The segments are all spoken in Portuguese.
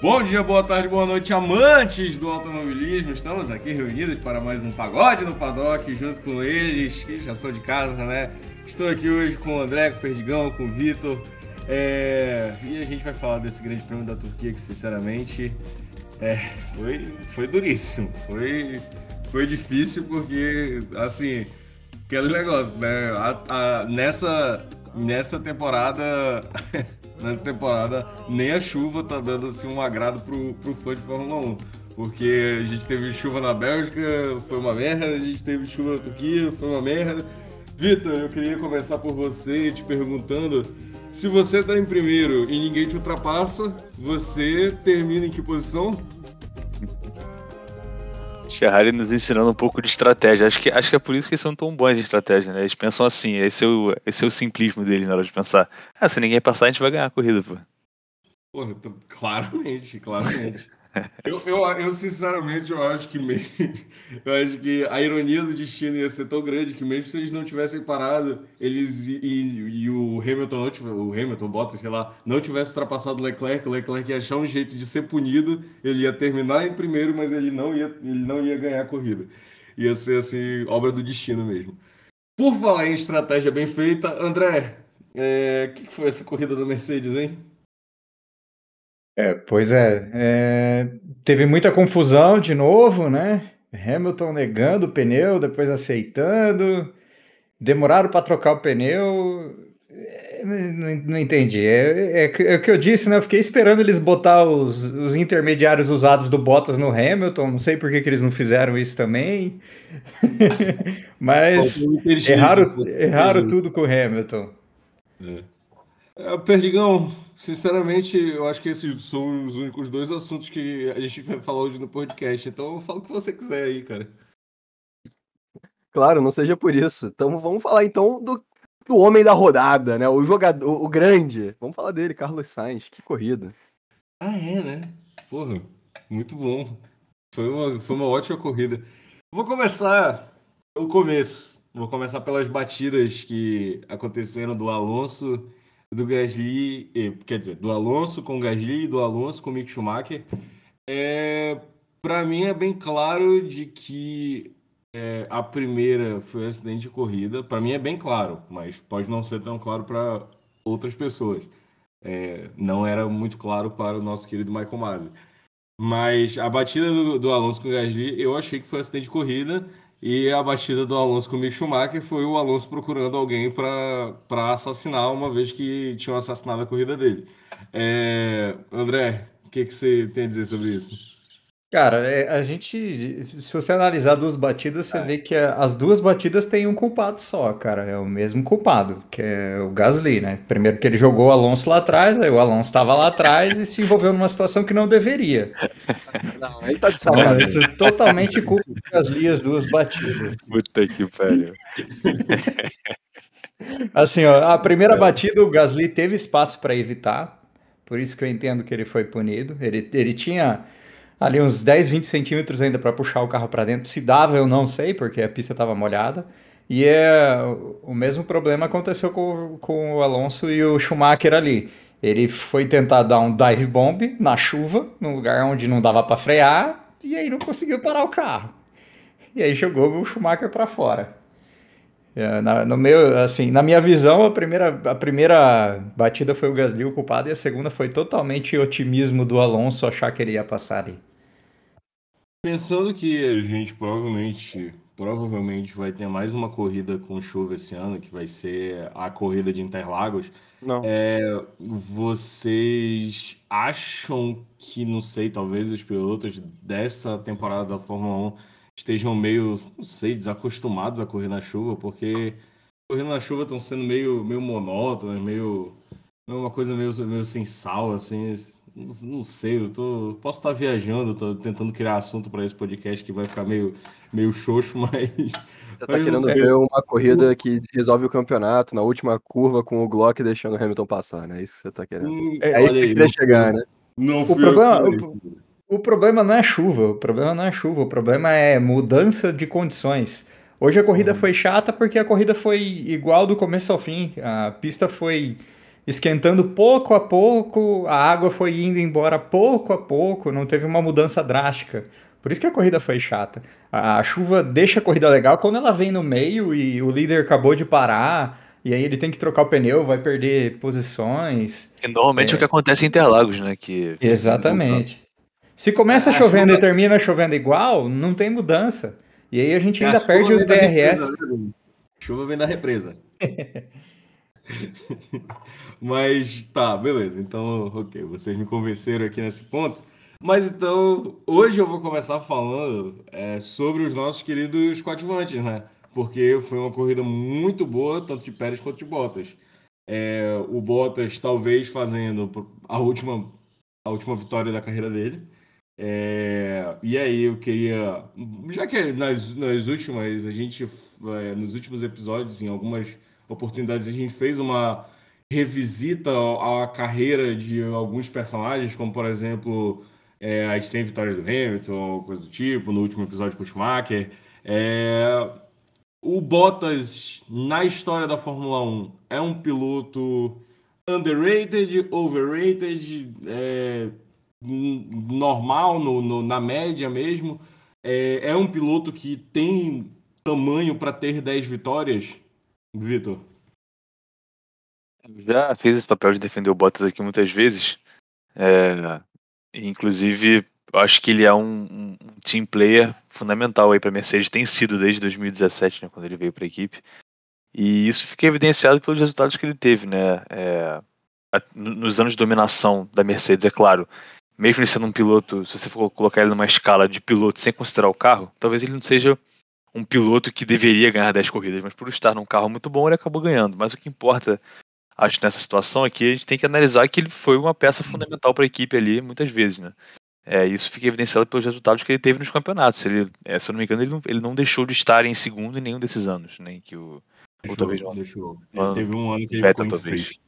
Bom dia, boa tarde, boa noite, amantes do automobilismo. Estamos aqui reunidos para mais um pagode no paddock, junto com eles, que já são de casa, né? Estou aqui hoje com o André, com o Perdigão, com o Vitor. É... E a gente vai falar desse grande prêmio da Turquia que, sinceramente, é... foi, foi duríssimo. Foi, foi difícil porque, assim, aquele negócio, né? A, a, nessa, nessa temporada. nessa temporada, nem a chuva tá dando assim um agrado pro, pro fã de Fórmula 1. Porque a gente teve chuva na Bélgica, foi uma merda, a gente teve chuva na Turquia, foi uma merda. Vitor, eu queria começar por você te perguntando se você tá em primeiro e ninguém te ultrapassa, você termina em que posição? Ferrari nos ensinando um pouco de estratégia. Acho que, acho que é por isso que eles são tão bons em estratégia, né? Eles pensam assim, esse é o, esse é o simplismo deles na hora de pensar. Ah, se ninguém passar, a gente vai ganhar a corrida, pô. Porra, claramente, claramente. Eu, eu, eu, sinceramente, eu acho que meio, eu acho que a ironia do destino ia ser tão grande que mesmo se eles não tivessem parado, eles e, e o Hamilton, não o Hamilton, Bottas, sei lá, não tivesse ultrapassado o Leclerc, o Leclerc ia achar um jeito de ser punido, ele ia terminar em primeiro, mas ele não ia, ele não ia ganhar a corrida. Ia ser assim, obra do destino mesmo. Por falar em estratégia bem feita, André, o é, que, que foi essa corrida da Mercedes, hein? É, pois é, é, Teve muita confusão de novo, né? Hamilton negando o pneu, depois aceitando. Demoraram para trocar o pneu. É, não, não entendi. É, é, é, o que eu disse, né? Eu fiquei esperando eles botar os, os intermediários usados do Bottas no Hamilton. Não sei por que, que eles não fizeram isso também. Mas erraram, erraram tudo com o Hamilton. É. É, Perdigão, sinceramente, eu acho que esses são os únicos dois assuntos que a gente vai falar hoje no podcast. Então, fala o que você quiser aí, cara. Claro, não seja por isso. Então, vamos falar então do, do homem da rodada, né? O jogador, o, grande. Vamos falar dele, Carlos Sainz. Que corrida. Ah, é, né? Porra, muito bom. Foi uma, foi uma ótima corrida. Vou começar pelo começo. Vou começar pelas batidas que aconteceram do Alonso do Gasly, quer dizer, do Alonso com o Gasly e do Alonso com o Mick Schumacher, é, para mim é bem claro de que é, a primeira foi um acidente de corrida. Para mim é bem claro, mas pode não ser tão claro para outras pessoas. É, não era muito claro para o nosso querido Michael Masi. Mas a batida do, do Alonso com o Gasly, eu achei que foi um acidente de corrida. E a batida do Alonso com o Mick Schumacher foi o Alonso procurando alguém para assassinar, uma vez que tinham assassinado a corrida dele. É, André, o que, que você tem a dizer sobre isso? Cara, é, a gente, se você analisar duas batidas, você é. vê que as duas batidas têm um culpado só, cara. É o mesmo culpado, que é o Gasly, né? Primeiro que ele jogou o Alonso lá atrás, aí o Alonso estava lá atrás e se envolveu numa situação que não deveria. Não, ele tá de sacanagem. Totalmente culpa do Gasly as duas batidas. Puta que pariu. Assim, ó, a primeira batida o Gasly teve espaço para evitar, por isso que eu entendo que ele foi punido. Ele, ele tinha ali uns 10, 20 centímetros ainda para puxar o carro para dentro. Se dava, eu não sei, porque a pista estava molhada. E é, o mesmo problema aconteceu com, com o Alonso e o Schumacher ali. Ele foi tentar dar um dive bomb na chuva, num lugar onde não dava para frear, e aí não conseguiu parar o carro. E aí jogou o Schumacher para fora. É, na, no meu, assim, na minha visão, a primeira, a primeira batida foi o Gasly o culpado e a segunda foi totalmente otimismo do Alonso achar que ele ia passar ali. Pensando que a gente provavelmente, provavelmente vai ter mais uma corrida com chuva esse ano, que vai ser a corrida de Interlagos. Não. É, vocês acham que, não sei, talvez os pilotos dessa temporada da Fórmula 1 estejam meio, não sei, desacostumados a correr na chuva, porque correndo na chuva estão sendo meio, meio monótonas, meio. uma coisa meio, meio sem sal, assim. Não sei, eu tô, posso estar viajando, tô tentando criar assunto para esse podcast que vai ficar meio, meio xoxo, mas. Você tá mas querendo ver uma corrida que resolve o campeonato na última curva com o Glock deixando o Hamilton passar, né? É isso que você tá querendo. Hum, é aí que você queria chegar, né? Não o problema, o, o problema não é chuva, o problema não é chuva, o problema é mudança de condições. Hoje a corrida uhum. foi chata porque a corrida foi igual do começo ao fim. A pista foi esquentando pouco a pouco, a água foi indo embora pouco a pouco, não teve uma mudança drástica. Por isso que a corrida foi chata. A chuva deixa a corrida legal quando ela vem no meio e o líder acabou de parar, e aí ele tem que trocar o pneu, vai perder posições. E normalmente é, o que acontece em Interlagos, né? Que... Exatamente. Se começa é, chovendo e termina chovendo igual, não tem mudança. E aí a gente ainda a perde o DRS. Represa, chuva vem da represa. Mas tá, beleza. Então, ok, vocês me convenceram aqui nesse ponto. Mas então, hoje eu vou começar falando é, sobre os nossos queridos coadjuvantes, né? Porque foi uma corrida muito boa, tanto de Pérez quanto de Bottas. É, o Bottas talvez fazendo a última, a última vitória da carreira dele. É, e aí eu queria, já que nas, nas últimas, a gente, é, nos últimos episódios, em algumas oportunidades, a gente fez uma revisita à carreira de alguns personagens, como por exemplo é, as 100 vitórias do Hamilton, coisa do tipo, no último episódio com o Schumacher. É, o Bottas, na história da Fórmula 1, é um piloto underrated, overrated, é, normal, no, no, na média mesmo. É, é um piloto que tem tamanho para ter 10 vitórias, Vitor? Já fiz esse papel de defender o Bottas aqui muitas vezes. É, inclusive, acho que ele é um, um team player fundamental aí para a Mercedes, tem sido desde 2017, né, quando ele veio para a equipe. E isso fica evidenciado pelos resultados que ele teve, né? É, nos anos de dominação da Mercedes, é claro. Mesmo ele sendo um piloto, se você for colocar ele numa escala de piloto sem considerar o carro, talvez ele não seja um piloto que deveria ganhar 10 corridas, mas por estar num carro muito bom, ele acabou ganhando. Mas o que importa, acho, nessa situação é que a gente tem que analisar que ele foi uma peça fundamental para a equipe ali, muitas vezes, né? É, isso fica evidenciado pelos resultados que ele teve nos campeonatos. Ele, é, se eu não me engano, ele não, ele não deixou de estar em segundo em nenhum desses anos, nem né, que o deixou, ou talvez não. Deixou. Ele teve um ano que ele Beta, ficou em talvez. sexto.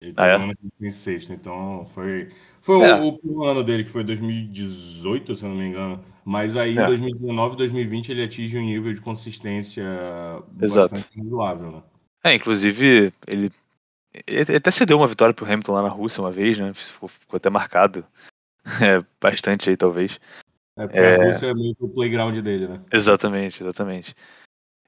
Ele ah, é? em sexto, então foi foi é. o, o ano dele que foi 2018, se eu não me engano. Mas aí, em é. 2019 e 2020, ele atinge um nível de consistência Exato. bastante razoável, né? É, inclusive, ele, ele até cedeu uma vitória pro Hamilton lá na Rússia uma vez, né? Ficou, ficou até marcado. É, bastante aí, talvez. É, porque é... a Rússia é meio que o playground dele, né? Exatamente, exatamente.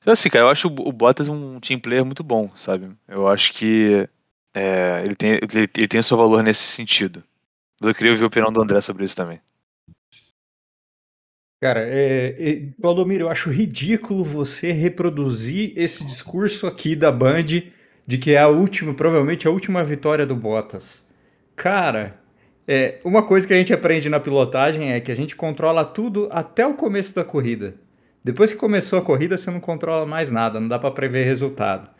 Então, assim, cara, eu acho o Bottas um team player muito bom, sabe? Eu acho que é, ele, tem, ele, ele tem o seu valor nesse sentido. Mas eu queria ouvir a opinião do André sobre isso também. Cara, é, é, Valdomiro, eu acho ridículo você reproduzir esse discurso aqui da Band de que é a última, provavelmente a última vitória do Bottas. Cara, é, uma coisa que a gente aprende na pilotagem é que a gente controla tudo até o começo da corrida. Depois que começou a corrida, você não controla mais nada, não dá para prever resultado.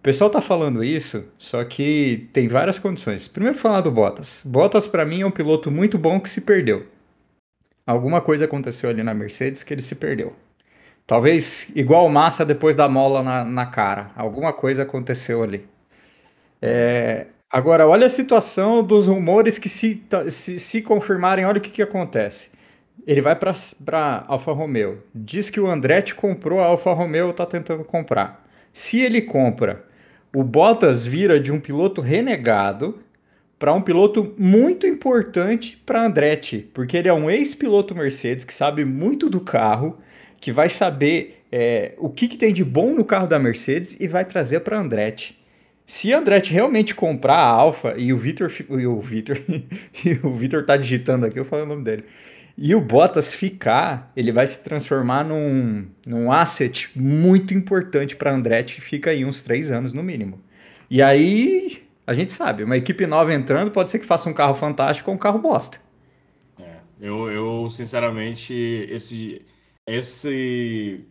O pessoal tá falando isso, só que tem várias condições. Primeiro falar do Bottas. Bottas para mim é um piloto muito bom que se perdeu. Alguma coisa aconteceu ali na Mercedes que ele se perdeu. Talvez igual Massa depois da mola na, na cara. Alguma coisa aconteceu ali. É... Agora, olha a situação dos rumores que se, se, se confirmarem, olha o que, que acontece. Ele vai para Alfa Romeo. Diz que o Andretti comprou, a Alfa Romeo está tentando comprar. Se ele compra o Bottas vira de um piloto renegado para um piloto muito importante para Andretti, porque ele é um ex-piloto Mercedes que sabe muito do carro, que vai saber é, o que, que, tem de bom no carro da Mercedes e vai trazer para Andretti. Se Andretti realmente comprar a Alfa e o Vitor e o Vitor e o Vitor tá digitando aqui, eu falo o nome dele. E o Bottas ficar, ele vai se transformar num, num asset muito importante para Andretti, fica aí uns três anos no mínimo. E aí, a gente sabe, uma equipe nova entrando pode ser que faça um carro fantástico ou um carro bosta. É, eu, eu, sinceramente, esse, esse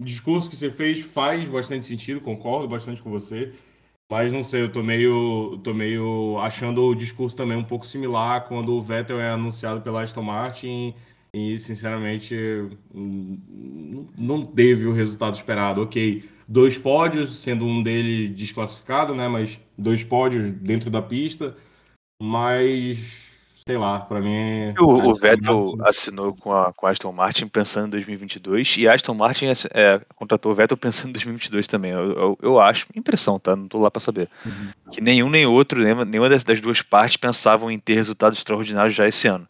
discurso que você fez faz bastante sentido, concordo bastante com você. Mas não sei, eu tô meio, tô meio achando o discurso também um pouco similar quando o Vettel é anunciado pela Aston Martin e, sinceramente, não teve o resultado esperado. Ok, dois pódios, sendo um dele desclassificado, né? Mas dois pódios dentro da pista. Mas, sei lá, para mim. O, o Vettel assinou com a, com a Aston Martin pensando em 2022 e a Aston Martin é, contratou o Vettel pensando em 2022 também. Eu, eu, eu acho, impressão, tá? Não tô lá para saber. Uhum. Que nenhum nem outro, nenhuma das, das, duas partes pensavam em ter resultados extraordinários já esse ano.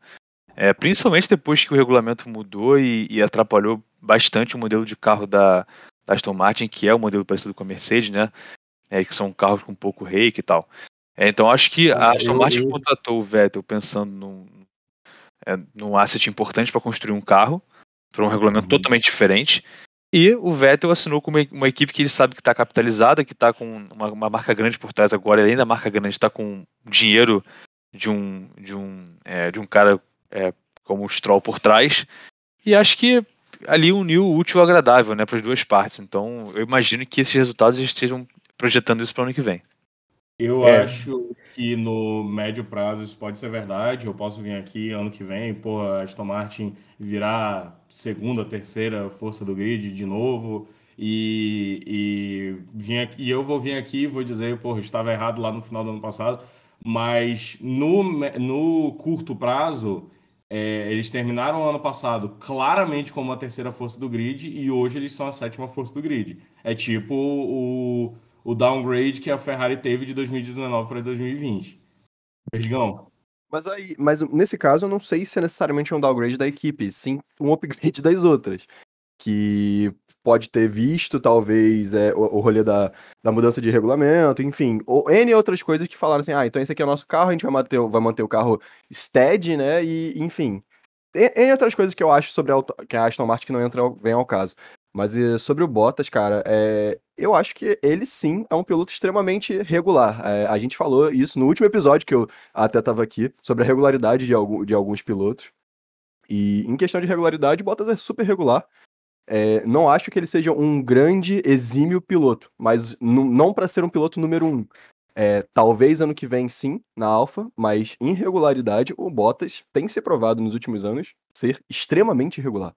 É, principalmente depois que o regulamento mudou e, e atrapalhou bastante o modelo de carro da, da, Aston Martin, que é o modelo parecido com a Mercedes, né? É, que são carros com pouco rake e tal. É, então acho que a Aston Martin eu... contratou o Vettel pensando num, é, num asset importante para construir um carro, para um regulamento uhum. totalmente diferente. E o Vettel assinou com uma, uma equipe que ele sabe que está capitalizada, que está com uma, uma, marca grande por trás agora, além da marca grande, está com dinheiro de um, de um, é, de um cara é, como o Stroll por trás. E acho que ali uniu o útil ao agradável né, para as duas partes. Então eu imagino que esses resultados estejam projetando isso para o ano que vem. Eu é. acho que no médio prazo isso pode ser verdade. Eu posso vir aqui ano que vem, pô, a Aston Martin virar segunda, terceira força do grid de novo. E, e, vim aqui, e eu vou vir aqui e vou dizer, pô, estava errado lá no final do ano passado. Mas no, no curto prazo, é, eles terminaram o ano passado claramente como a terceira força do grid e hoje eles são a sétima força do grid. É tipo o o downgrade que a Ferrari teve de 2019 para 2020. Perdigão. Mas aí, mas nesse caso eu não sei se é necessariamente um downgrade da equipe, sim um upgrade das outras. Que pode ter visto, talvez, é, o, o rolê da, da mudança de regulamento, enfim, ou N outras coisas que falaram assim, ah, então esse aqui é o nosso carro, a gente vai manter, vai manter o carro steady, né, e enfim. N outras coisas que eu acho sobre a, que a Aston Martin que não entra, vem ao caso. Mas sobre o Bottas, cara, é, eu acho que ele sim é um piloto extremamente regular. É, a gente falou isso no último episódio que eu até estava aqui, sobre a regularidade de, algum, de alguns pilotos. E em questão de regularidade, o Bottas é super regular. É, não acho que ele seja um grande, exímio piloto, mas não para ser um piloto número um. É, talvez ano que vem sim, na Alfa, mas em regularidade, o Bottas tem se provado nos últimos anos ser extremamente irregular.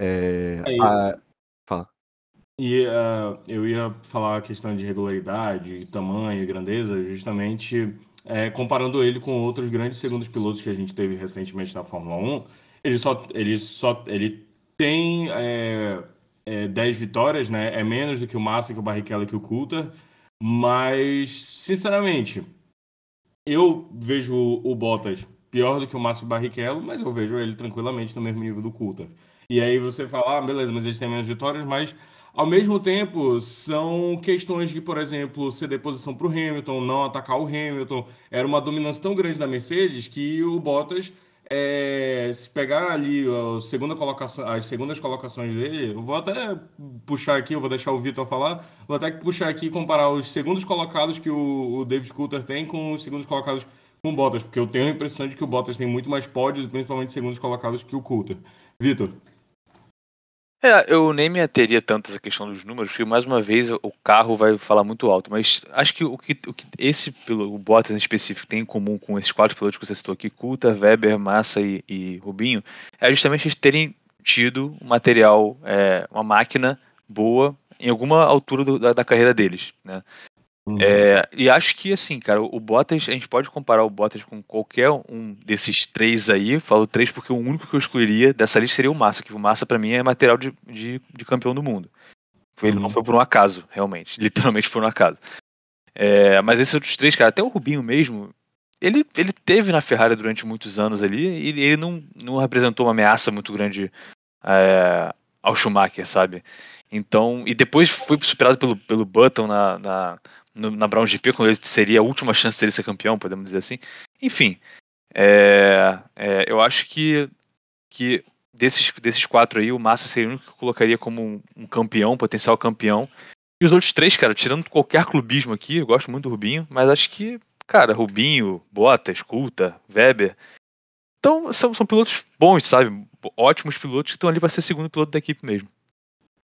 É, a, Fala. E uh, eu ia falar a questão de regularidade, tamanho e grandeza, justamente é, comparando ele com outros grandes segundos pilotos que a gente teve recentemente na Fórmula 1. Ele só, ele só ele tem é, é, 10 vitórias, né? É menos do que o Massa, que o Barrichello que o Coulter. Mas, sinceramente, eu vejo o Bottas pior do que o Massa e o Barrichello, mas eu vejo ele tranquilamente no mesmo nível do Coulter. E aí você fala, ah, beleza, mas eles têm menos vitórias, mas ao mesmo tempo são questões de, por exemplo, ceder posição para o Hamilton, não atacar o Hamilton. Era uma dominância tão grande da Mercedes que o Bottas, é, se pegar ali a segunda colocação, as segundas colocações dele, eu vou até puxar aqui, eu vou deixar o Vitor falar, vou até puxar aqui e comparar os segundos colocados que o, o David Coulter tem com os segundos colocados com o Bottas, porque eu tenho a impressão de que o Bottas tem muito mais pódios, principalmente segundos colocados, que o Coulter. Vitor. É, eu nem me ateria tanto essa questão dos números, porque mais uma vez o carro vai falar muito alto, mas acho que o que, o que esse o Bottas em específico tem em comum com esses quatro pilotos que você citou aqui, Coulter, Weber, Massa e, e Rubinho, é justamente eles terem tido um material, é, uma máquina boa em alguma altura do, da, da, carreira deles, né? Uhum. É, e acho que, assim, cara, o Bottas, a gente pode comparar o Bottas com qualquer um desses três aí. Falo três porque o único que eu excluiria dessa lista seria o Massa, que o Massa, para mim, é material de, de, de, campeão do mundo. Ele uhum. não foi por um acaso, realmente. Literalmente por um acaso. É, mas esses outros três, cara, até o Rubinho mesmo, ele, ele teve na Ferrari durante muitos anos ali e ele não, não representou uma ameaça muito grande é, ao Schumacher, sabe? Então, e depois foi superado pelo, pelo Button na, na no, na Brown GP, quando ele seria a última chance dele ser campeão, podemos dizer assim. Enfim, é, é, eu acho que, que desses, desses quatro aí, o Massa seria o único que eu colocaria como um, um, campeão, potencial campeão. E os outros três, cara, tirando qualquer clubismo aqui, eu gosto muito do Rubinho, mas acho que, cara, Rubinho, Bottas, Coulter, Weber. Então, são, são pilotos bons, sabe? Ótimos pilotos que estão ali para ser segundo piloto da equipe mesmo.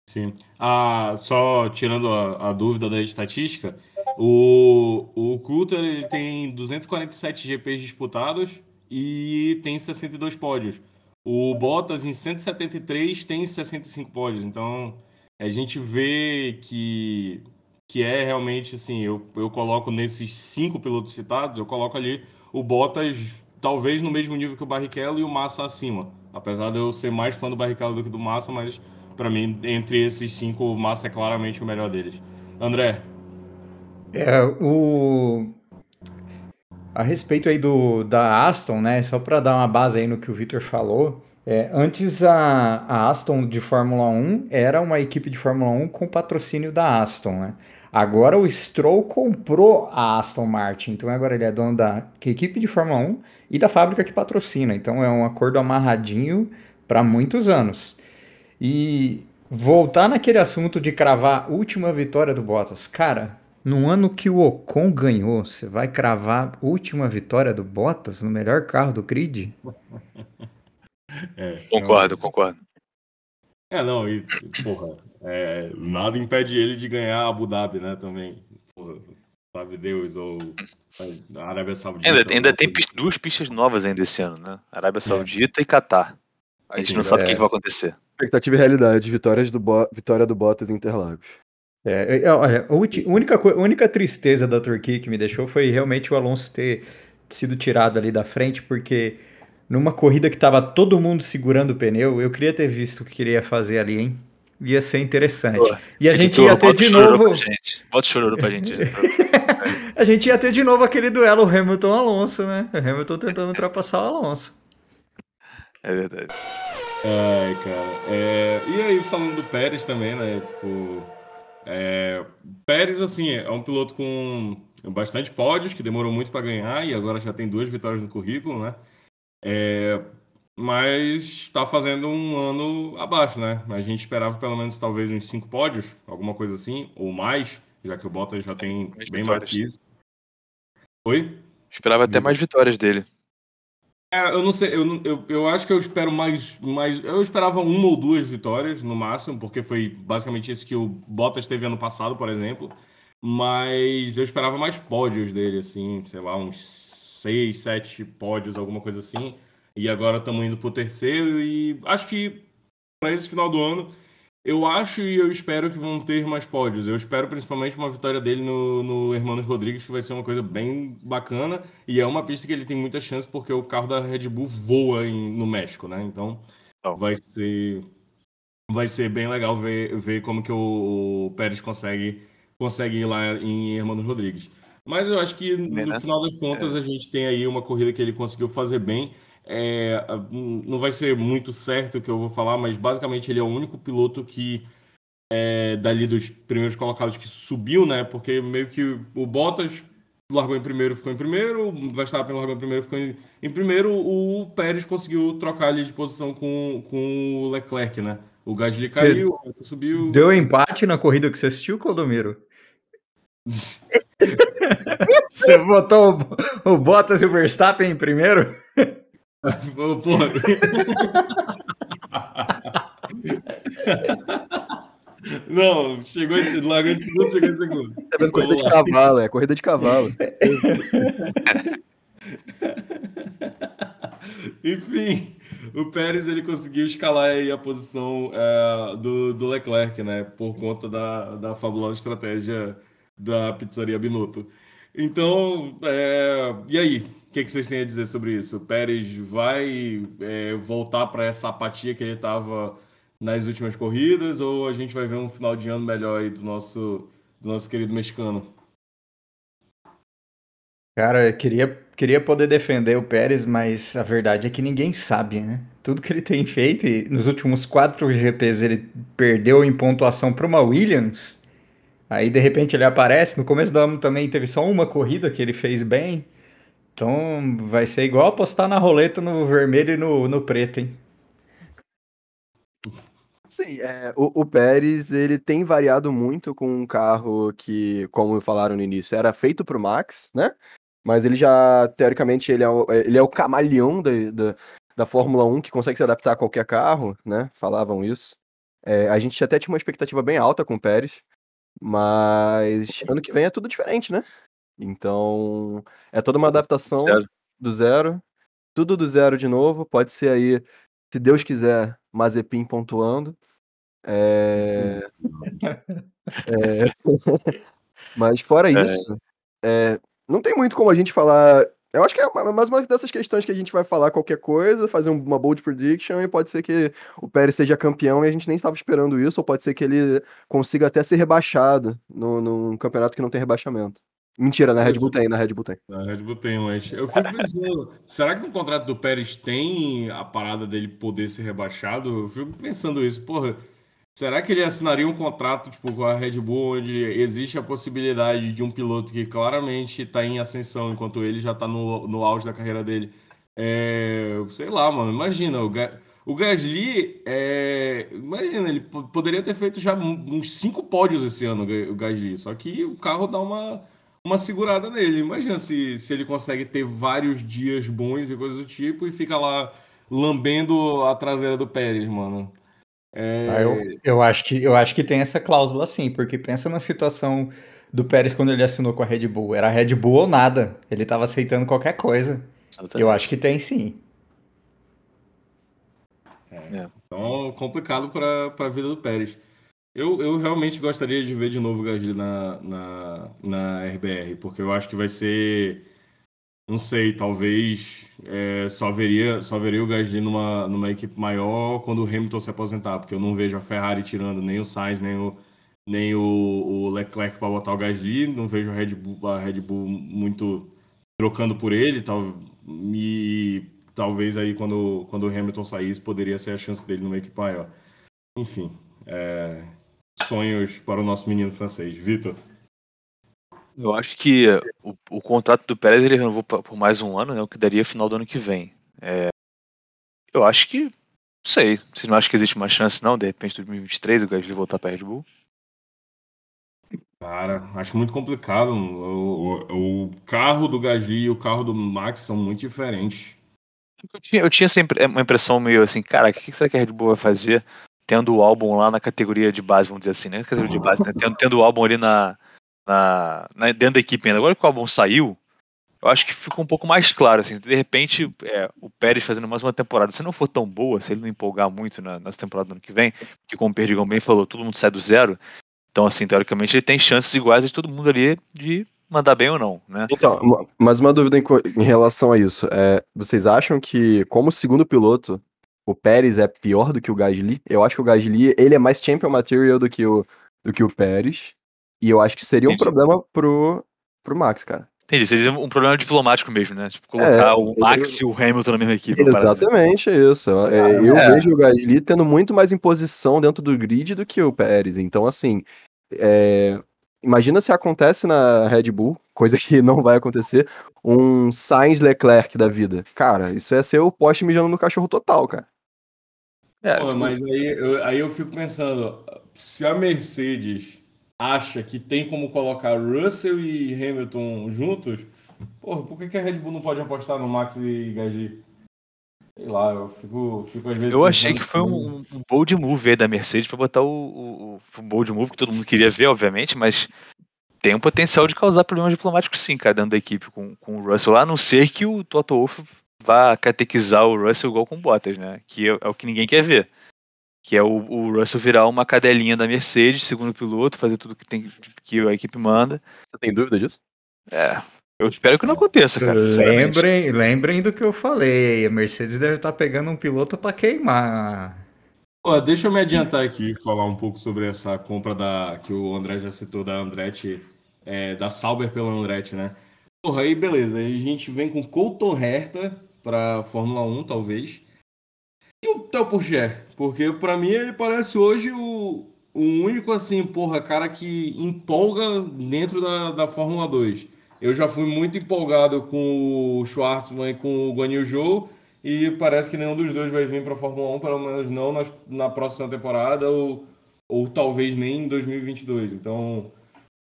Sim. Ah, só tirando a, a dúvida da estatística, o, o Coulter ele tem 247 GPs disputados e tem 62 pódios. O Bottas em 173 tem 65 pódios. Então a gente vê que, que é realmente assim. Eu, eu coloco nesses cinco pilotos citados, eu coloco ali o Bottas talvez no mesmo nível que o Barrichello e o Massa acima. Apesar de eu ser mais fã do Barrichello do que do Massa, mas para mim, entre esses cinco, o Massa é claramente o melhor deles. André. É, o... A respeito aí do, da Aston, né? Só para dar uma base aí no que o Victor falou. É, antes a, a Aston de Fórmula 1 era uma equipe de Fórmula 1 com patrocínio da Aston, né? Agora o Stroll comprou a Aston Martin, então agora ele é dono da equipe de Fórmula 1 e da fábrica que patrocina. Então é um acordo amarradinho para muitos anos. E voltar naquele assunto de cravar a última vitória do Bottas. Cara, no ano que o Ocon ganhou, você vai cravar a última vitória do Bottas no melhor carro do grid? É, concordo, não... concordo. É, não, e, porra, é, nada impede ele de ganhar Abu Dhabi, né, também. Porra, sabe Deus, ou a Arábia Saudita. Ainda, ainda tem duas pistas novas ainda esse ano, né? Arábia é. Saudita é. e Catar. A gente não sabe o que, que vai acontecer. Expectativa e realidade, vitórias do Bo... vitória do Bottas em Interlagos. É, é olha, a única, a única tristeza da Turquia que me deixou foi realmente o Alonso ter sido tirado ali da frente, porque numa corrida que tava todo mundo segurando o pneu, eu queria ter visto o que queria fazer ali, hein? Ia ser interessante. Pô, e a gente ia ter de novo. Bota chorando pra gente. a gente ia ter de novo aquele duelo Hamilton-Alonso, né? O Hamilton tentando ultrapassar o Alonso. É verdade. Ai, cara. É... E aí, falando do Pérez também, né? Tipo, é... Pérez, assim, é um piloto com bastante pódios, que demorou muito para ganhar e agora já tem duas vitórias no currículo, né? É... Mas está fazendo um ano abaixo, né? A gente esperava pelo menos talvez uns cinco pódios, alguma coisa assim, ou mais, já que o Bottas já tem mais bem vitórias. mais que isso. Oi? Esperava até mais vitórias dele. É, eu não sei, eu, eu, eu acho que eu espero mais, mais. Eu esperava uma ou duas vitórias no máximo, porque foi basicamente isso que o Bottas teve ano passado, por exemplo. Mas eu esperava mais pódios dele, assim, sei lá, uns seis, sete pódios, alguma coisa assim. E agora estamos indo pro terceiro e acho que para esse final do ano eu acho e eu espero que vão ter mais pódios. Eu espero principalmente uma vitória dele no, no Hermanos Rodrigues, que vai ser uma coisa bem bacana. E é uma pista que ele tem muita chance, porque o carro da Red Bull voa em, no México, né? Então oh. vai ser vai ser bem legal ver, ver como que o, o Pérez consegue, consegue ir lá em Hermanos Rodrigues. Mas eu acho que no é, final das contas é. a gente tem aí uma corrida que ele conseguiu fazer bem. É, não vai ser muito certo o que eu vou falar, mas basicamente ele é o único piloto que é, dali dos primeiros colocados que subiu, né? Porque meio que o Bottas largou em primeiro, ficou em primeiro, o Verstappen largou em primeiro, ficou em, em primeiro, o Pérez conseguiu trocar ali de posição com, com o Leclerc, né? O Gasly caiu, o subiu. Deu empate na corrida que você assistiu, Clodomiro? você botou o, o Bottas e o Verstappen em primeiro? Porra. Não, chegou largou em segundo, chegou em segundo. Vendo corrida de cavalo, é corrida de cavalo. Enfim, o Pérez ele conseguiu escalar aí a posição é, do, do Leclerc, né? Por conta da, da fabulosa estratégia da pizzaria Binotto. Então, é, e aí? Que, que vocês têm a dizer sobre isso? O Pérez vai é, voltar para essa apatia que ele estava nas últimas corridas ou a gente vai ver um final de ano melhor aí do nosso, do nosso querido mexicano? Cara, eu queria, queria poder defender o Pérez, mas a verdade é que ninguém sabe, né? Tudo que ele tem feito, e nos últimos quatro GPs ele perdeu em pontuação para uma Williams, Aí de repente ele aparece. No começo do ano também teve só uma corrida que ele fez bem. Então vai ser igual apostar na roleta no vermelho e no, no preto, hein? Sim, é, o, o, Pérez ele tem variado muito com um carro que, como falaram no início, era feito para o Max, né? Mas ele já, teoricamente, ele é o, ele é o camaleão da, da, da Fórmula 1 que consegue se adaptar a qualquer carro, né? Falavam isso. É, a gente até tinha uma expectativa bem alta com o Pérez. Mas ano que vem é tudo diferente, né? Então, é toda uma adaptação zero. do zero. Tudo do zero de novo. Pode ser aí, se Deus quiser, Mazepin pontuando. É... é... Mas fora é. isso, é... não tem muito como a gente falar Eu acho que é mais uma dessas questões que a gente vai falar qualquer coisa, fazer uma bold prediction e pode ser que o Pérez seja campeão e a gente nem estava esperando isso, ou pode ser que ele consiga até ser rebaixado no, num campeonato que não tem rebaixamento. Mentira, na Red Bull tem, na Red Bull tem. Na Red Bull tem, mas eu fico pensando, será que no contrato do Pérez tem a parada dele poder ser rebaixado? Eu fico pensando isso, porra. Será que ele assinaria um contrato tipo, com a Red Bull onde existe a possibilidade de um piloto que claramente está em ascensão enquanto ele já está no, no auge da carreira dele? É, sei lá, mano. Imagina, o, o Gasly, é, imagina, ele poderia ter feito já uns cinco pódios esse ano, o Gasly. Só que o carro dá uma, uma segurada nele. Imagina se, se ele consegue ter vários dias bons e coisas do tipo e fica lá lambendo a traseira do Pérez, mano. É... Ah, eu, eu, acho que, eu acho que tem essa cláusula sim, porque pensa na situação do Pérez quando ele assinou com a Red Bull. Era Red Bull ou nada. Ele estava aceitando qualquer coisa. Exatamente. Eu acho que tem sim. É. é. Então, complicado para a vida do Pérez. Eu, eu realmente gostaria de ver de novo o Gasly na, na, na RBR, porque eu acho que vai ser não sei, talvez é, só, veria, só veria o Gasly numa, numa equipe maior quando o Hamilton se aposentar, porque eu não vejo a Ferrari tirando nem o Sainz, nem o, nem o, o Leclerc para botar o Gasly, não vejo a Red Bull, a Red Bull muito trocando por ele, tal, e talvez aí quando, quando o Hamilton saísse poderia ser a chance dele numa equipe maior. Enfim, é, sonhos para o nosso menino francês. Vitor? Eu acho que o, o contrato do Pérez ele renovou por mais um ano, né, o que daria final do ano que vem. É, eu acho que. Não sei. Você não acha que existe uma chance, não, de repente, 2023 o Gasly voltar para Red Bull? Cara, acho muito complicado. O, o, o, carro do Gasly e o carro do Max são muito diferentes. Eu tinha, eu tinha sempre uma impressão meio assim, cara, o que será que a Red Bull vai fazer tendo o álbum lá na categoria de base, vamos dizer assim, né? Categoria de base, né? Tendo, tendo o álbum ali na, na, na, dentro da equipe ainda. Agora que o álbum saiu, eu acho que ficou um pouco mais claro, assim, de repente é, o Pérez fazendo mais uma temporada, se não for tão boa, se ele não empolgar muito na, nessa temporada do ano que vem, que como o Perdigão bem falou, todo mundo sai do zero, então assim, teoricamente ele tem chances iguais de todo mundo ali de mandar bem ou não, né? Então, mas uma dúvida em, em relação a isso, é, vocês acham que como segundo piloto, o Pérez é pior do que o Gasly? Eu acho que o Gasly, ele é mais champion material do que o, do que o Pérez, e eu acho que seria um problema pro, pro Max, cara. Entendi, seria um problema diplomático mesmo, né? Tipo, colocar é, o Max eu... e o Hamilton na mesma equipe. Exatamente isso. É, eu é. vejo o Gasly tendo muito mais imposição dentro do grid do que o Pérez. Então, assim, é... imagina se acontece na Red Bull, coisa que não vai acontecer, um Sainz Leclerc da vida. Cara, isso ia ser o poste mijando no cachorro total, cara. É, Pô, tipo... mas aí eu, aí eu fico pensando, se a Mercedes acha que tem como colocar Russell e Hamilton juntos, porra, por que, que a Red Bull não pode apostar no Max e Gasly? Sei lá, eu fico, fico às vezes. Eu achei que foi um, um bold move aí da Mercedes para botar o, o, o bold move que todo mundo queria ver, obviamente, mas tem um potencial de causar problemas diplomáticos sim, cara, dentro da equipe com, com o Russell lá, a não ser que o Toto Wolff vá catequizar o Russell igual com Bottas, né? Que é, é o que ninguém quer ver que é o, o, Russell virar uma cadelinha da Mercedes, segundo piloto, fazer tudo que, tem, que a equipe manda. Você tem dúvida disso? É. Eu espero que não aconteça, cara. Lembrem, lembrem do que eu falei. A Mercedes deve estar tá pegando um piloto para queimar. Pô, deixa eu me adiantar aqui e falar um pouco sobre essa compra da que o André já citou da Andretti, é, da Sauber pela Andretti, né? Porra, aí beleza. Aí a gente vem com Colton Herta para Fórmula 1, talvez. E o Theo Pourchaire? Porque para mim ele parece hoje o, o único, assim, porra, cara que empolga dentro da, da Fórmula 2. Eu já fui muito empolgado com o Schwartzman e com o Guan Yu Zhou, e parece que nenhum dos dois vai vir para a Fórmula 1, pelo menos não na, na próxima temporada, ou, ou talvez nem em 2022. Então,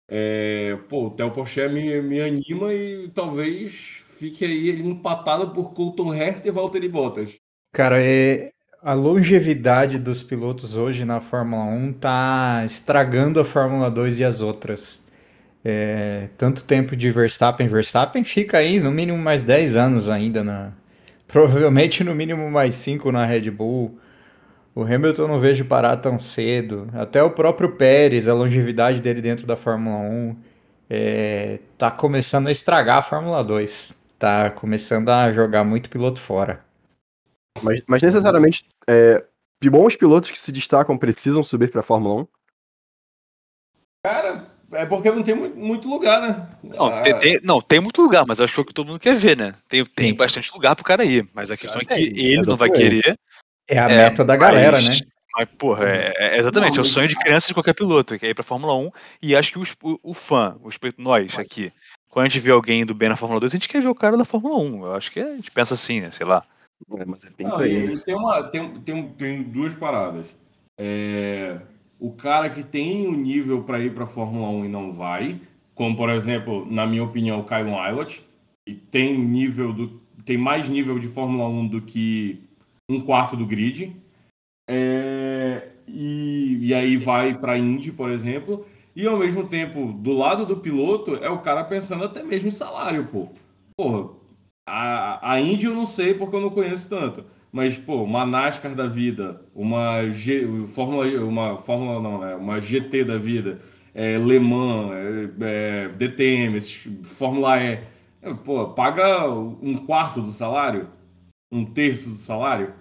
é, pô, o Theo Pourchaire me, me anima e talvez fique aí ele empatado por Colton Herta e Valtteri Bottas. Cara, é, a longevidade dos pilotos hoje na Fórmula 1 tá estragando a Fórmula 2 e as outras. É, tanto tempo de Verstappen, Verstappen fica aí no mínimo mais 10 anos ainda na provavelmente no mínimo mais 5 na Red Bull. O Hamilton não vejo parar tão cedo. Até o próprio Pérez, a longevidade dele dentro da Fórmula 1 é, tá começando a estragar a Fórmula 2. Tá começando a jogar muito piloto fora. Mas, mas necessariamente, é, bons pilotos que se destacam precisam subir pra Fórmula 1? Cara, é porque não tem mu- muito lugar, né? Não, Ah, tem, tem- não, tem muito lugar, mas acho que é o que todo mundo quer ver, né? Tem, tem Sim. bastante lugar pro cara ir. Mas a questão é que Tem, ele não vai querer. É a É, meta da galera, mas- né? Mas, porra, é, é- exatamente, Não, é o sonho de criança de qualquer piloto, que é ir pra Fórmula 1. E acho que os- o, o fã, os, nós aqui, quando a gente vê alguém indo bem na Fórmula 2, a gente quer ver o cara da Fórmula 1. Eu acho que a gente pensa assim, né? Sei lá. É, mas é bem Não, tem, uma, tem, tem, tem duas paradas. É, o cara que tem o nível para ir para Fórmula 1 e não vai, como por exemplo, na minha opinião, o Kylon Eilert, que tem nível do tem mais nível de Fórmula 1 do que um quarto do grid. É, e, e aí vai para Indy, por exemplo. E ao mesmo tempo, do lado do piloto, é o cara pensando até mesmo em salário, pô. Porra, a, a Indy eu não sei porque eu não conheço tanto. Mas, pô, uma NASCAR da vida, uma G, Fórmula, uma Fórmula não, né? Uma GT da vida, é, Le Mans, é, é, DTM, Fórmula E. É, Pô, paga um quarto do salário? Um terço do salário?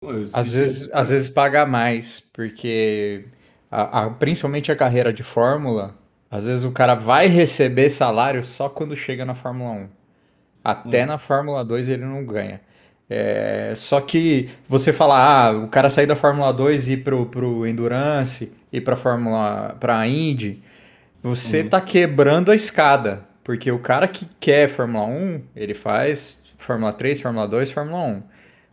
Pô, Às vezes, às vezes paga mais, porque a- a- principalmente a carreira de Fórmula, às vezes o cara vai receber salário só quando chega na Fórmula 1. Até Hum. na Fórmula 2 ele não ganha. É, só que você fala, ah, o cara sair da Fórmula 2 e ir pro, pro Endurance, ir pra Fórmula, pra Indy, você Uhum. tá quebrando a escada. Porque o cara que quer Fórmula 1, ele faz Fórmula 3, Fórmula 2, Fórmula 1.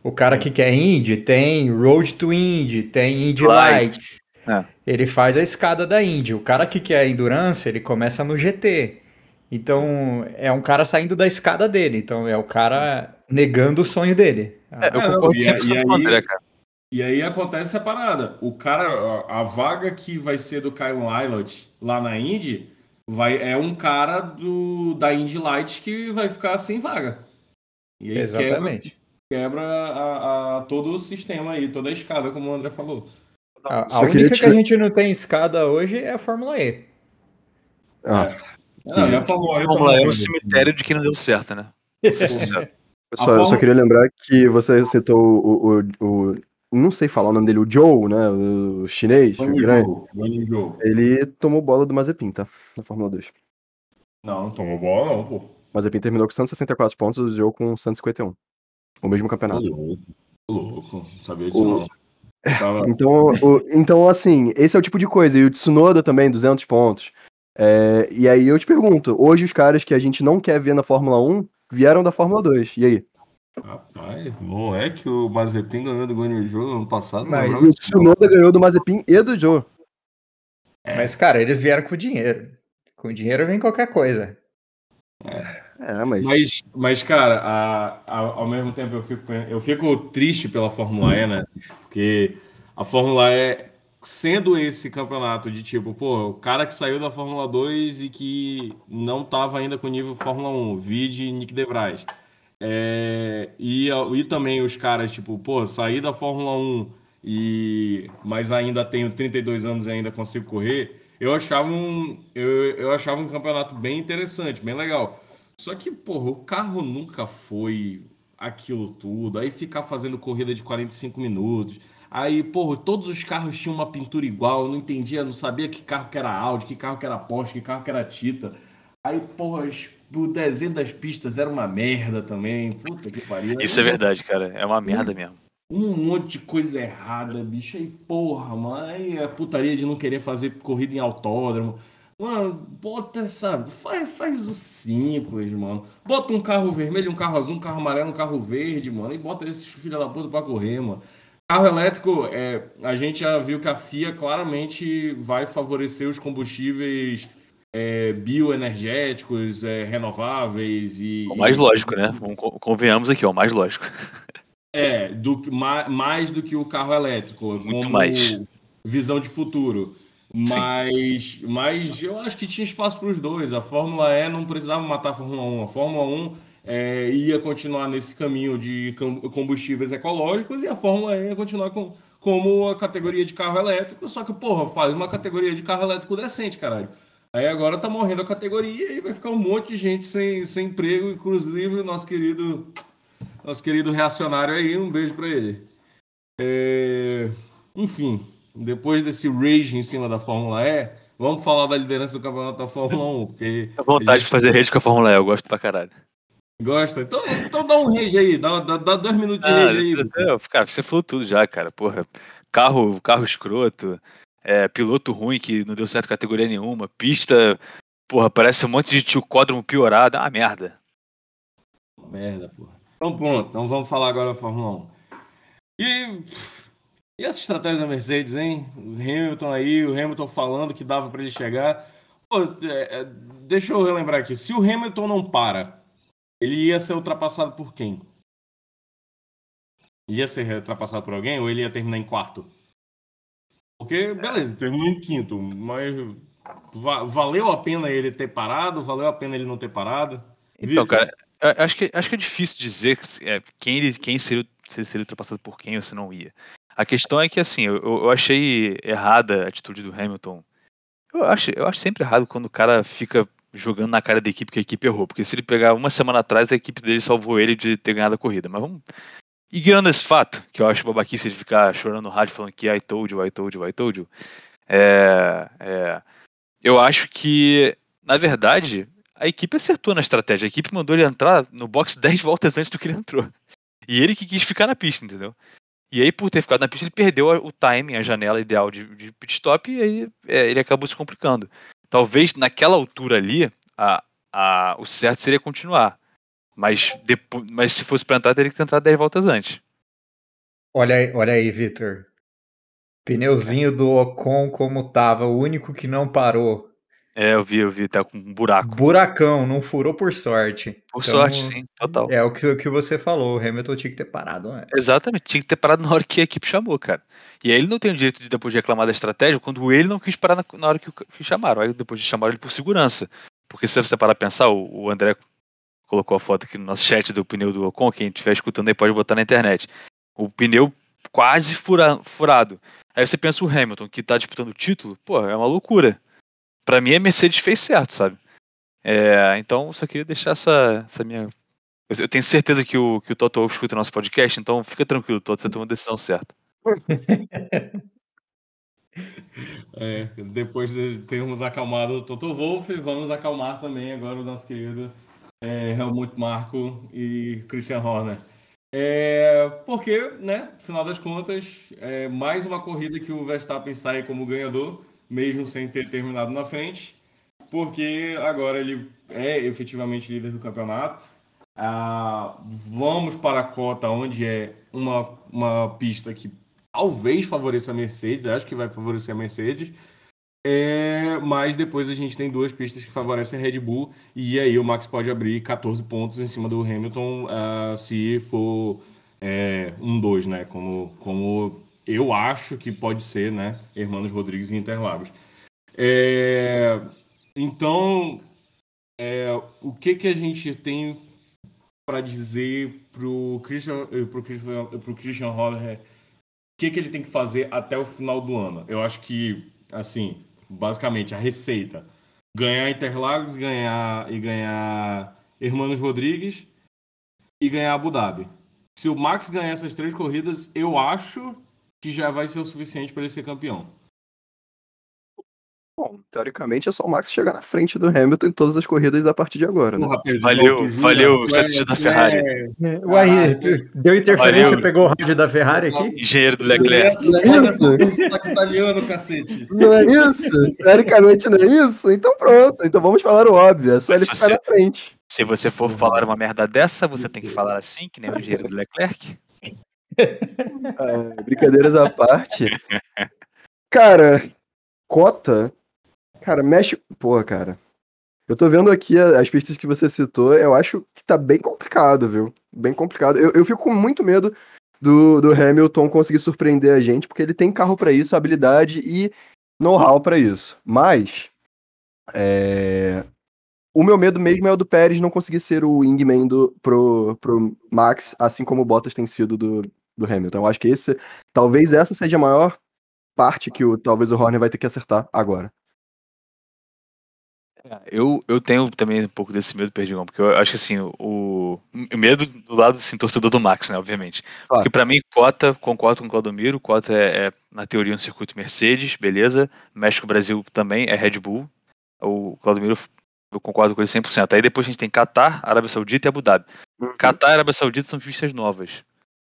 O cara que quer Indy tem Road to Indy, tem Indy Lights. Lights. É. Ele faz a escada da Indy. O cara que quer Endurance, ele começa no GT. Então, é um cara saindo da escada dele. Então, é o cara negando o sonho dele. É, eu concordo e- 100% e com o aí- André, cara. E aí acontece a parada. O cara, a vaga que vai ser do Kylon Eilert lá na Indy vai, é um cara do, da Indy Light que vai ficar sem vaga. E aí quebra, Exatamente. quebra a, a- todo o sistema aí, toda a escada, como o André falou. A, a única que a gente não tem escada hoje é a Fórmula E. Ah, Não, e a Fórmula E Vamos lá, é um cemitério de quem não deu certo, né? Vou ser sincero. eu só, eu só Fórmula- queria lembrar que você citou o, o, o- Não sei falar o nome dele, o Joe, né? O chinês, o grande. Zhou. Ele tomou bola do Mazepin, tá? Na Fórmula 2. Não, não tomou bola não, pô. O Mazepin terminou com 164 pontos, o Joe com 151. O mesmo campeonato. louco, ô, louco, não sabia disso O- não. Tava- Então, o- então, assim, esse é o tipo de coisa. E o Tsunoda também, 200 pontos. É, e aí eu te pergunto, hoje os caras que a gente não quer ver na Fórmula 1 vieram da Fórmula 2. E aí? Rapaz, não é que o Mazepin ganhou do Guanyu ano passado? Mas o. Tsunoda ganhou do Mazepin e do Joe. É. Mas, cara, eles vieram com dinheiro. Com dinheiro vem qualquer coisa. É, mas. Mas, mas cara, a- a- ao mesmo tempo eu fico, eu fico triste pela Fórmula E, né? Porque a Fórmula E, sendo esse campeonato de tipo, pô, o cara que saiu da Fórmula 2 e que não tava ainda com nível Fórmula 1, vide Nick DeVries. É, e, e também os caras, tipo, pô, saí da Fórmula 1 e mas ainda tenho 32 anos e ainda consigo correr. Eu achava um, eu, eu achava um campeonato bem interessante, bem legal. Só que, porra, o carro nunca foi aquilo tudo. Aí ficar fazendo corrida de 45 minutos. Aí, porra, todos os carros tinham uma pintura igual. Eu não entendia, não sabia que carro que era Audi, que carro que era Porsche, que carro que era Tita. Aí, porra, o desenho das pistas era uma merda também. Puta que pariu. Isso é verdade, cara. É uma merda mesmo. Um monte de coisa errada, bicho. Aí, porra, mano. Aí a putaria de não querer fazer corrida em autódromo. Mano, bota essa. Faz, faz o simples, mano. Bota um carro vermelho, um carro azul, um carro amarelo, um carro verde, mano. E bota esses filha da puta pra correr, mano. Carro elétrico, é, a gente já viu que a FIA claramente vai favorecer os combustíveis é, bioenergéticos, é, renováveis e. O mais lógico, né? Convenhamos aqui, ó, o mais lógico. É, do, que- ma- mais do que o carro elétrico, Muito mais. visão de futuro. Mas, mas eu acho que tinha espaço para os dois. A Fórmula E não precisava matar a Fórmula 1. A Fórmula 1 é, ia continuar nesse caminho de com- combustíveis ecológicos e a Fórmula E ia continuar com, como a categoria de carro elétrico. Só que, porra, faz uma categoria de carro elétrico decente, caralho. Aí agora tá morrendo a categoria e vai ficar um monte de gente sem, sem emprego, inclusive o nosso querido, nosso querido reacionário aí, um beijo para ele. É... Enfim, depois desse rage em cima da Fórmula E, vamos falar da liderança do campeonato da Fórmula 1, porque... A vontade de fazer rede com a Fórmula E, eu gosto pra caralho. Gosta? Então, então dá um rage aí, dá, dá, dá dois minutos de ah, rage aí. cara, você falou tudo já, cara, porra. Carro, carro escroto, é, piloto ruim que não deu certo categoria nenhuma, pista, porra, parece um monte de tilcódromo piorado, é uma merda. Merda, porra. Então pronto, então vamos falar agora da Fórmula 1. E, e essa estratégia da Mercedes, hein? O Hamilton aí, o Hamilton falando que dava para ele chegar. Pô, é, é, deixa eu relembrar aqui, se o Hamilton não para, ele ia ser ultrapassado por quem? Ia ser ultrapassado por alguém ou ele ia terminar em quarto? Porque, beleza, terminou em quinto, mas valeu a pena ele ter parado? Valeu a pena ele não ter parado? Então, cara, acho que, acho que é difícil dizer é, quem, ele, quem seria, se ele seria ultrapassado por quem ou se não ia. A questão é que, assim, eu, eu achei errada a atitude do Hamilton. Eu acho, eu acho sempre errado quando o cara fica jogando na cara da equipe que a equipe errou. Porque se ele pegar uma semana atrás, a equipe dele salvou ele de ter ganhado a corrida. Mas vamos. Ignorando esse fato, que eu acho babaquice de ficar chorando no rádio falando que I told you, I told you, I told you. É, é, eu acho que, na verdade, a equipe acertou na estratégia. A equipe mandou ele entrar no box 10 voltas antes do que ele entrou. E ele que quis ficar na pista, entendeu? E aí, por ter ficado na pista, ele perdeu o timing, a janela ideal de, de pit stop, e aí é, ele acabou se complicando. Talvez naquela altura ali, a, a, o certo seria continuar. Mas, depois, mas se fosse para entrar, teria que ter entrado 10 voltas antes. Olha aí, olha aí, Victor. Pneuzinho do Ocon como tava, o único que não parou. É, eu vi, eu vi, tá com um buraco. Buracão, não furou por sorte. Por então, sorte, sim, total. É o que, o que você falou, o Hamilton tinha que ter parado antes. Exatamente, tinha que ter parado na hora que a equipe chamou, cara. E aí ele não tem o direito de depois de reclamar da estratégia quando ele não quis parar na, na hora que, que chamaram. Aí depois de chamaram ele por segurança. Porque se você parar a pensar, o, o André colocou a foto aqui no nosso chat do pneu do Ocon, quem estiver escutando aí pode botar na internet. O pneu quase fura, furado. Aí você pensa o Hamilton, que tá disputando o título, pô, é uma loucura. Para mim a Mercedes fez certo, sabe? É, então só queria deixar essa, essa minha. Eu tenho certeza que o, que o Toto Wolff escuta o nosso podcast, então fica tranquilo, Toto, você tomou a decisão certa. É, depois de termos acalmado o Toto Wolff, vamos acalmar também agora o nosso querido é, Helmut Marko e Christian Horner. É, porque, né, final das contas, é mais uma corrida que o Verstappen sai como ganhador, mesmo sem ter terminado na frente, porque agora ele é efetivamente líder do campeonato. Ah, vamos para a cota, onde é uma, uma pista que talvez favoreça a Mercedes, acho que vai favorecer a Mercedes. É, mas depois a gente tem duas pistas que favorecem a Red Bull, e aí o Max pode abrir 14 pontos em cima do Hamilton uh, se for é, um 2, né? Como, como eu acho que pode ser, né? Hermanos Rodrigues e Interlagos. É, então, é, o que, que a gente tem para dizer pro Christian, pro Christian, pro Christian Horner o que, que ele tem que fazer até o final do ano? Eu acho que, assim, basicamente, a receita. Ganhar Interlagos ganhar, e ganhar Hermanos Rodrigues e ganhar Abu Dhabi. Se o Max ganhar essas três corridas, eu acho que já vai ser o suficiente para ele ser campeão. Bom, teoricamente é só o Max chegar na frente do Hamilton em todas as corridas da partir de agora. Né? Porra, valeu, valeu, o estatística da Ferrari. É... Uai, deu interferência e pegou o rádio da Ferrari aqui? Engenheiro do Leclerc. Não é isso? italiano, cacete. Não é isso? Teoricamente não é isso? Então pronto, então vamos falar o óbvio, é só Mas ele ficar você, na frente. Se você for falar uma merda dessa, você tem que falar assim, que nem o engenheiro do Leclerc. É, brincadeiras à parte. Cara, cota Cara, mexe. Pô, cara. Eu tô vendo aqui as pistas que você citou, eu acho que tá bem complicado, viu? Bem complicado. Eu, eu fico com muito medo do, do Hamilton conseguir surpreender a gente, porque ele tem carro para isso, habilidade e know-how para isso. Mas. É... O meu medo mesmo é o do Pérez não conseguir ser o wingman do, pro, pro Max, assim como o Bottas tem sido do, do Hamilton. Eu acho que esse, talvez essa seja a maior parte que o, talvez o Horner vai ter que acertar agora. Eu, eu tenho também um pouco desse medo, Perdigão, porque eu acho que assim, o, o medo do lado assim, torcedor do Max, né, obviamente. Claro. Porque pra mim, Cota, concordo com o Claudomiro, Cota é, é, na teoria um circuito Mercedes, beleza. México Brasil também é Red Bull. O Claudomiro, eu concordo com ele 100%. Aí depois a gente tem Qatar, Arábia Saudita e Abu Dhabi. Qatar e Arábia Saudita são pistas novas.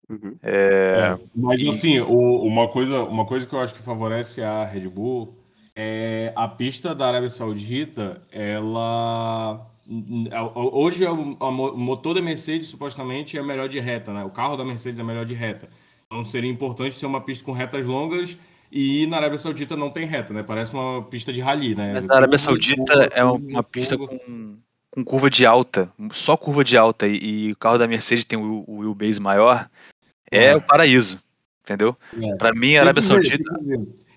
Uhum. É, É, mas e- assim, o- uma, coisa, uma coisa que eu acho que favorece a Red Bull é a pista da Arábia Saudita, ela. Hoje o, a mo- o motor da Mercedes supostamente é melhor de reta, né? O carro da Mercedes é melhor de reta. Então seria importante ser uma pista com retas longas e na Arábia Saudita não tem reta, né? Parece uma pista de rally, né? Mas a Arábia Saudita curva, é uma, pista com, com curva de alta, só curva de alta, e, e o carro da Mercedes tem o, o wheelbase maior, é É. o paraíso, entendeu? É. Pra mim, a Arábia Saudita.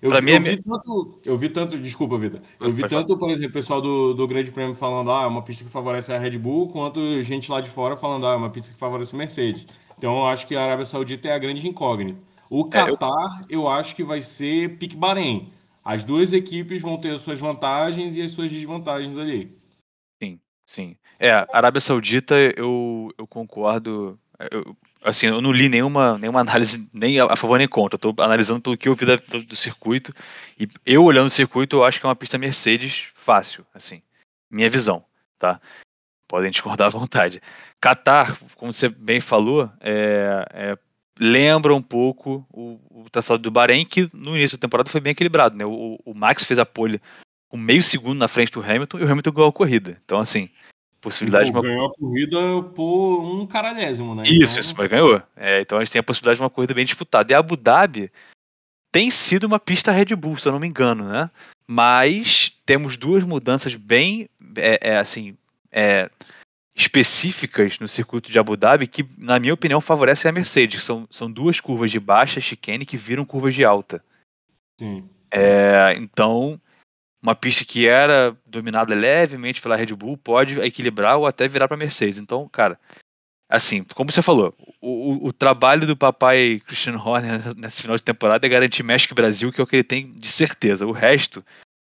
Eu, Pra vi- mim eu é vi tanto, eu vi tanto, desculpa, Vitor. Eu vi tanto, por exemplo, o pessoal do, do Grande Prêmio falando, ah, é uma pista que favorece a Red Bull, quanto gente lá de fora falando, ah, é uma pista que favorece a Mercedes. Então eu acho que a Arábia Saudita é a grande incógnita. O É, eu- Qatar, eu... acho que vai ser pique Bahrein. As duas equipes vão ter as suas vantagens e as suas desvantagens ali. Sim. É, a Arábia Saudita, eu, eu concordo. eu- assim, eu não li nenhuma, nenhuma análise, nem a favor nem contra. Tô analisando pelo que eu vi da- do, do circuito. E eu olhando o circuito, eu acho que é uma pista Mercedes fácil, assim. Minha visão, tá? Podem discordar à vontade. Qatar, como você bem falou, é, é, lembra um pouco o, o traçado do Bahrein, que no início da temporada foi bem equilibrado, né? O, o Max fez a pole com meio segundo na frente do Hamilton e o Hamilton ganhou a corrida. Então, assim, possibilidade de Pô, uma Ganhou a corrida por um caralhésimo, né? isso, Então, isso, mas ganhou. É, então a gente tem a possibilidade de uma corrida bem disputada. E Abu Dhabi tem sido uma pista Red Bull, se eu não me engano, né? Mas temos duas mudanças bem, é, é, assim, é, específicas no circuito de Abu Dhabi que, na minha opinião, favorecem a Mercedes. São, são duas curvas de baixa chicane que viram curvas de alta. Sim. É, então, uma pista que era dominada levemente pela Red Bull pode equilibrar ou até virar para Mercedes. Então, cara, assim, como você falou, o, o- o trabalho do papai Christian Horner nesse final de temporada é garantir México e Brasil, que é o que ele tem de certeza. O resto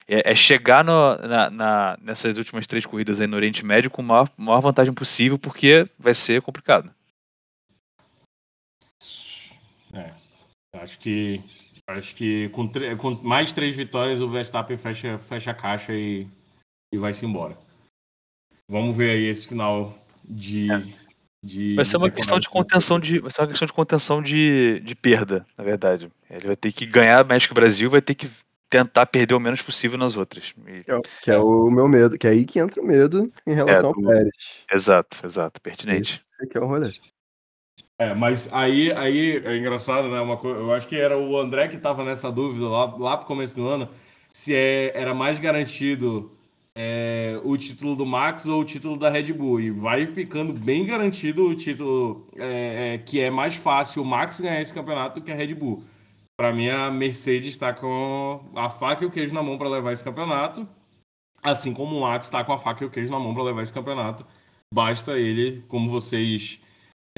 é, é chegar no- na- na- nessas últimas três corridas aí no Oriente Médio com a maior, maior vantagem possível, porque vai ser complicado. É. Acho que acho que com, com mais três vitórias o Verstappen fecha, fecha a caixa e, e vai-se embora. Vamos ver aí esse final de. de É. Vai ser uma de questão de contenção de, vai ser uma questão de contenção de, de perda, na verdade. Ele vai ter que ganhar México e Brasil, vai ter que tentar perder o menos possível nas outras. E- Que é, o- que é o meu medo, que é aí que entra o medo em relação do- ao Pérez. exato, exato, pertinente. Esse aqui é o rolê. É, mas aí, aí é engraçado, né? Uma eu acho que era o André que estava nessa dúvida lá, lá pro começo do ano, se é, era mais garantido é, o título do Max ou o título da Red Bull. E vai ficando bem garantido o título é, é, que é mais fácil o Max ganhar esse campeonato do que a Red Bull. Para mim, a Mercedes está com a faca e o queijo na mão para levar esse campeonato, assim como o Max está com a faca e o queijo na mão para levar esse campeonato. Basta ele, como vocês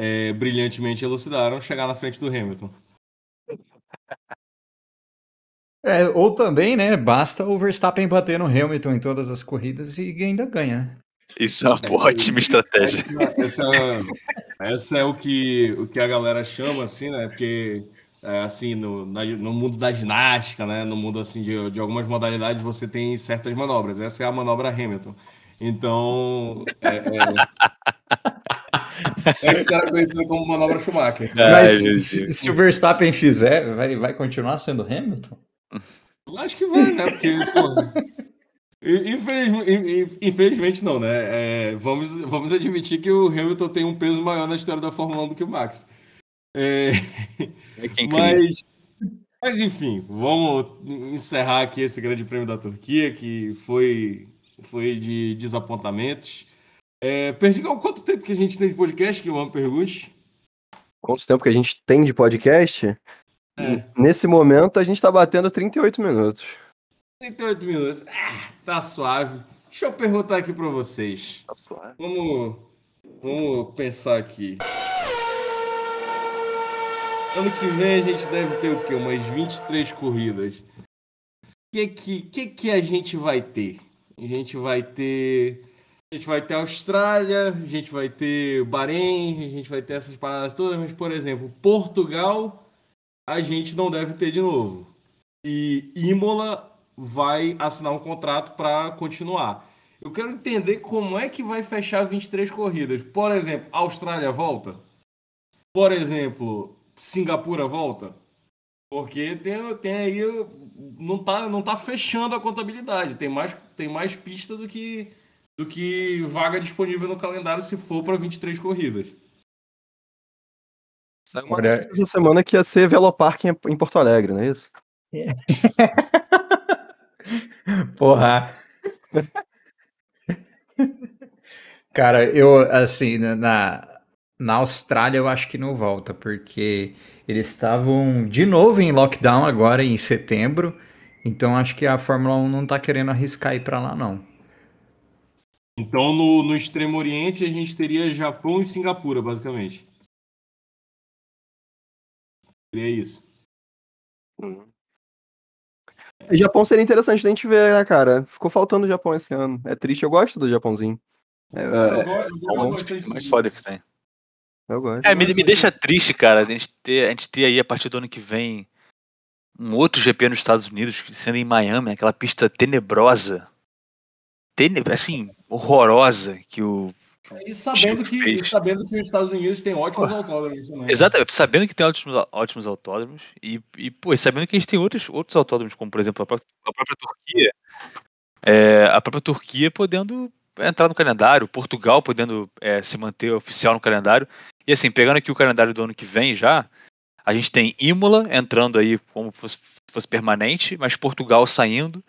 é, brilhantemente elucidaram, chegar na frente do Hamilton. É, ou também, né? Basta o Verstappen bater no Hamilton em todas as corridas e ainda ganha. Isso é uma boa, ótima estratégia. Essa, essa, essa é o que, o que a galera chama, assim, né? Porque, é, assim, no, na- no mundo da ginástica, né? No mundo, assim, de, de algumas modalidades, você tem certas manobras. Essa é a manobra Hamilton. Então, é, é, é que era conhecida como manobra Schumacher. Ai, Mas meu se, se o Verstappen fizer, vai, vai continuar sendo Hamilton? Acho que vai, né? Porque, porra. Infelizmente, infelizmente não, né? É, vamos, vamos admitir que o Hamilton tem um peso maior na história da Fórmula 1 do que o Max. É, É cria. mas, mas enfim, vamos encerrar aqui esse grande prêmio da Turquia, que foi, foi de desapontamentos. É, Perdigão, quanto tempo que a gente tem de podcast? Que eu amo pergunte. Quanto tempo que a gente tem de podcast? É. Nesse momento, a gente tá batendo 38 minutos. 38 minutos. Ah, tá suave. Deixa eu perguntar aqui para vocês. Tá suave. Vamos, vamos pensar aqui. Ano que vem a gente deve ter o quê? Umas 23 corridas. O que que, que que a gente vai ter a gente vai ter. A gente vai ter Austrália, a gente vai ter Bahrein, a gente vai ter essas paradas todas, mas, por exemplo, Portugal, a gente não deve ter de novo. E Imola vai assinar um contrato para continuar. Eu quero entender como é que vai fechar 23 corridas. Por exemplo, Austrália volta? Por exemplo, Singapura volta? Porque tem, tem aí. Não tá, não tá fechando a contabilidade. Tem mais, tem mais pista do que, do que vaga disponível no calendário se for para 23 corridas. Saiu uma notícia essa semana que ia ser Velopark em em Porto Alegre, não é isso? Porra. Cara, eu, assim, na- na, na Austrália eu acho que não volta, porque eles estavam de novo em lockdown agora em setembro, então acho que a Fórmula 1 não tá querendo arriscar ir pra lá, não. Então, no, no Extremo Oriente, a gente teria Japão e Singapura, basicamente. Seria isso. E Japão seria interessante da gente ver, né, cara? Ficou faltando o Japão esse ano. É triste, eu gosto do Japãozinho. É, Eu é, É mais foda que tem. eu gosto. É, me, me deixa triste, cara, a gente, ter, a gente ter aí a partir do ano que vem um outro GP nos Estados Unidos, sendo em Miami, aquela pista tenebrosa. Tene, assim, horrorosa que o. E sabendo que, Fez. sabendo que os Estados Unidos têm ótimos autódromos também. né? Exato, sabendo que tem ótimos, ótimos autódromos e, e pô, sabendo que a gente tem outros, outros autódromos, como por exemplo a própria, a própria Turquia. É, a própria Turquia podendo entrar no calendário, Portugal podendo é, se manter oficial no calendário. E assim, pegando aqui o calendário do ano que vem já, a gente tem Imola entrando aí como fosse, fosse permanente, mas Portugal saindo.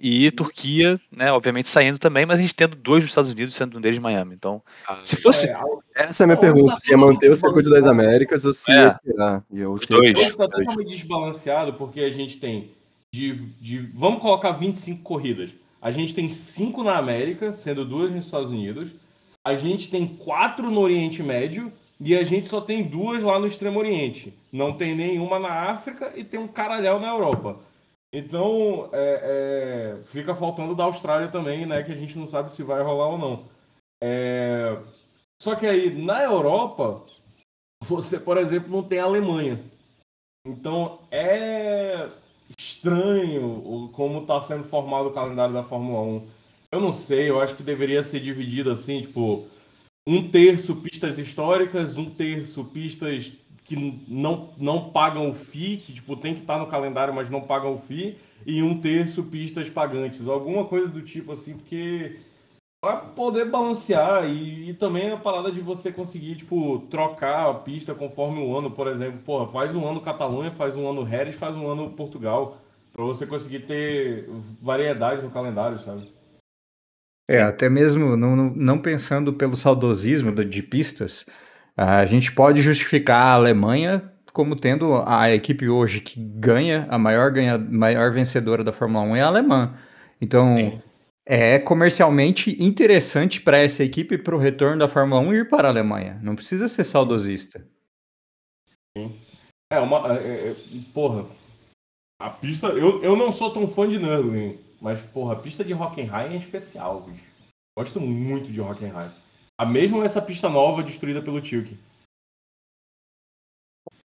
E Turquia, né, obviamente saindo também, mas a gente tendo dois nos Estados Unidos, sendo um deles Miami. Então, se fosse É, Essa é a minha Não, pergunta: se ia manter o circuito das. Américas ou se É. ia tirar. E eu, Os se dois. está totalmente desbalanceado porque a gente tem de, de. Vamos colocar 25 corridas. A gente tem cinco na América, sendo duas nos Estados Unidos. A gente tem quatro no Oriente Médio e a gente só tem duas lá no Extremo Oriente. Não tem nenhuma na África e tem um caralhau na Europa. Então, é, é, fica faltando da Austrália também, né? Que a gente não sabe se vai rolar ou não. É, só que aí, na Europa, você, por exemplo, não tem a Alemanha. Então é estranho como está sendo formado o calendário da Fórmula 1. Eu não sei, eu acho que deveria ser dividido assim, tipo, um terço pistas históricas, um terço pistas que não, não pagam o FII, que tipo, tem que estar no calendário, mas não pagam o FII, e um terço pistas pagantes. Alguma coisa do tipo assim, porque para poder balancear e, e também a parada de você conseguir, tipo, trocar a pista conforme o ano, por exemplo, porra, faz um ano Catalunha, faz um ano Jerez, faz um ano Portugal, para você conseguir ter variedade no calendário, sabe? É, até mesmo não, não- pensando pelo saudosismo do- de pistas, a gente pode justificar a Alemanha como tendo a equipe hoje que ganha, a maior, ganha, maior vencedora da Fórmula 1 é a alemã. Então, Sim. é comercialmente interessante para essa equipe para o retorno da Fórmula 1 ir para a Alemanha. Não precisa ser saudosista. É, uma. é, é, porra, a pista. Eu, eu não sou tão fã de Nürburgring, mas, porra, a pista de Hockenheim é especial, bicho. Gosto muito de Hockenheim. A mesma essa pista nova destruída pelo Tilke.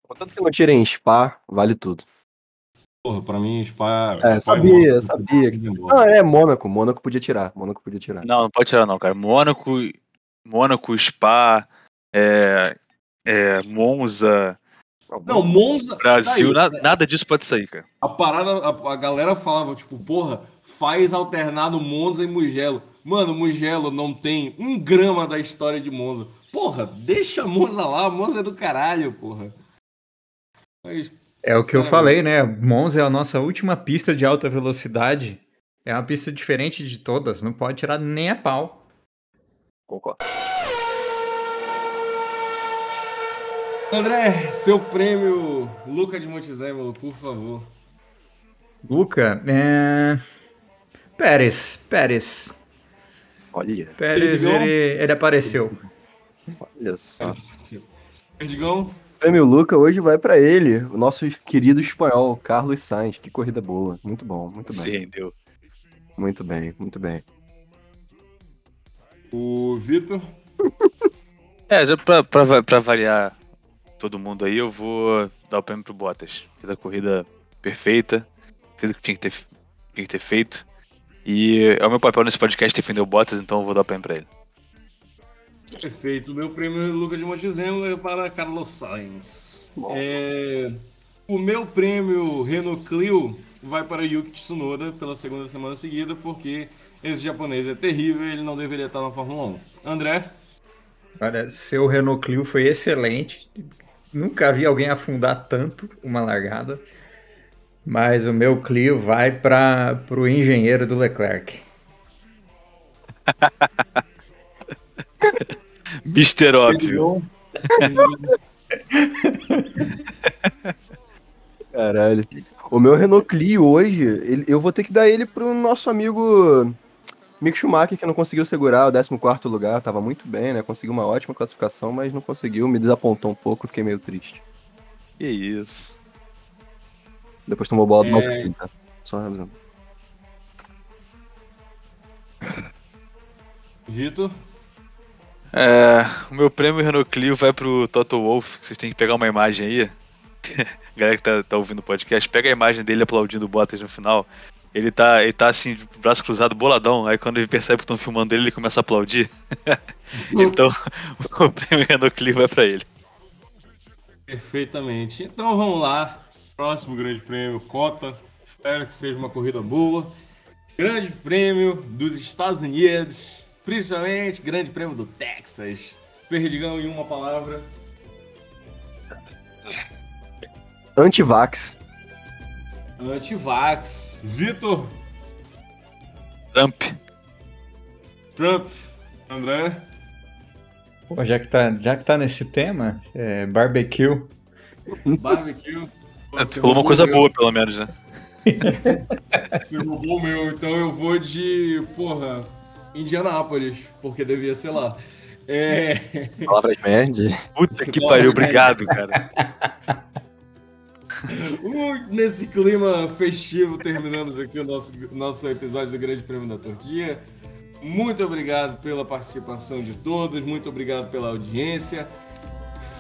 Contanto que não tirem Spa, vale tudo. Porra, pra mim, Spa. É, Spa sabia, Mônaco, sabia que- tudo embora. Ah, é Mônaco. Mônaco podia tirar. Mônaco podia tirar. Não, não pode tirar não, cara. Mônaco, Mônaco, Spa, é, é, Monza, Não, Monza. Brasil, Daí, na- nada disso pode sair, cara. A parada, a, a galera falava, tipo, porra, faz alternado Monza e Mugello. Mano, Mugello não tem um grama da história de Monza. Porra, deixa Monza lá, Monza é do caralho, porra. Mas, É o que eu falei, né? Monza é a nossa última pista de alta velocidade. É uma pista diferente de todas, não pode tirar nem a pau. Concordo. André, seu prêmio Luca de Montezemolo, por favor. Luca, é... Pérez, Pérez. Olha, Pérez, Perdigão? ele, ele apareceu. olha só. Perdigão, O prêmio Luca hoje vai pra ele, o nosso querido espanhol, Carlos Sainz. Que corrida boa. Muito bom, muito bem. Se rendeu. Muito bem, muito bem. O Vitor. É, já pra, pra, pra variar todo mundo aí, eu vou dar o prêmio pro Bottas. Fez a corrida perfeita, fez o que tinha que ter, tinha que ter feito. E é o meu papel nesse podcast defender o Bottas, então eu vou dar o prêmio pra ele. Perfeito. O meu prêmio é Lucas de Montezemolo para Carlos Sainz. É, O meu prêmio Renault Clio vai para Yuki Tsunoda pela segunda semana seguida, porque esse japonês é terrível e ele não deveria estar na Fórmula 1. André? Olha, seu Renault Clio foi excelente. Nunca vi alguém afundar tanto uma largada. Mas o meu Clio vai para o engenheiro do Leclerc. Mister Óbvio. Caralho. O meu Renault Clio hoje, ele- eu vou ter que dar ele pro nosso amigo Mick Schumacher, que não conseguiu segurar o 14 lugar. Tava muito bem, né? Conseguiu uma ótima classificação, mas não conseguiu. Me desapontou um pouco, fiquei meio triste. Que isso. Depois tomou bola do É. nosso time, tá? Só avisando. Vitor? É, o meu prêmio Renault Clio vai pro Toto Wolff, que vocês têm que pegar uma imagem aí. Galera que tá, tá ouvindo o podcast, pega a imagem dele aplaudindo o Bottas no final. Ele tá, ele tá assim, de braço cruzado, boladão. Aí quando ele percebe que estão filmando ele, ele começa a aplaudir. então, o prêmio Renault Clio vai pra ele. Perfeitamente. Então vamos lá. Próximo grande prêmio, Cota. Espero que seja uma corrida boa. Grande prêmio dos Estados Unidos. Principalmente grande prêmio do Texas. Perdigão em uma palavra. Antivax. Antivax. Vitor. Trump. Trump. André. Pô, já que tá, já que tá nesse tema, é, barbecue. Barbecue. Você Falou uma coisa meu. boa, pelo menos, né? Você roubou o meu, então eu vou de, porra, Indianápolis, porque devia ser lá. É. Palavras médias. Puta que pariu, obrigado, cara. Uh, Nesse clima festivo, terminamos aqui o nosso, nosso episódio do Grande Prêmio da Turquia. Muito obrigado pela participação de todos, muito obrigado pela audiência.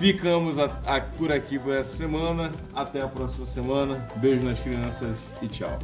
Ficamos a- a- por aqui por essa semana. Até a próxima semana. Beijo nas crianças e tchau.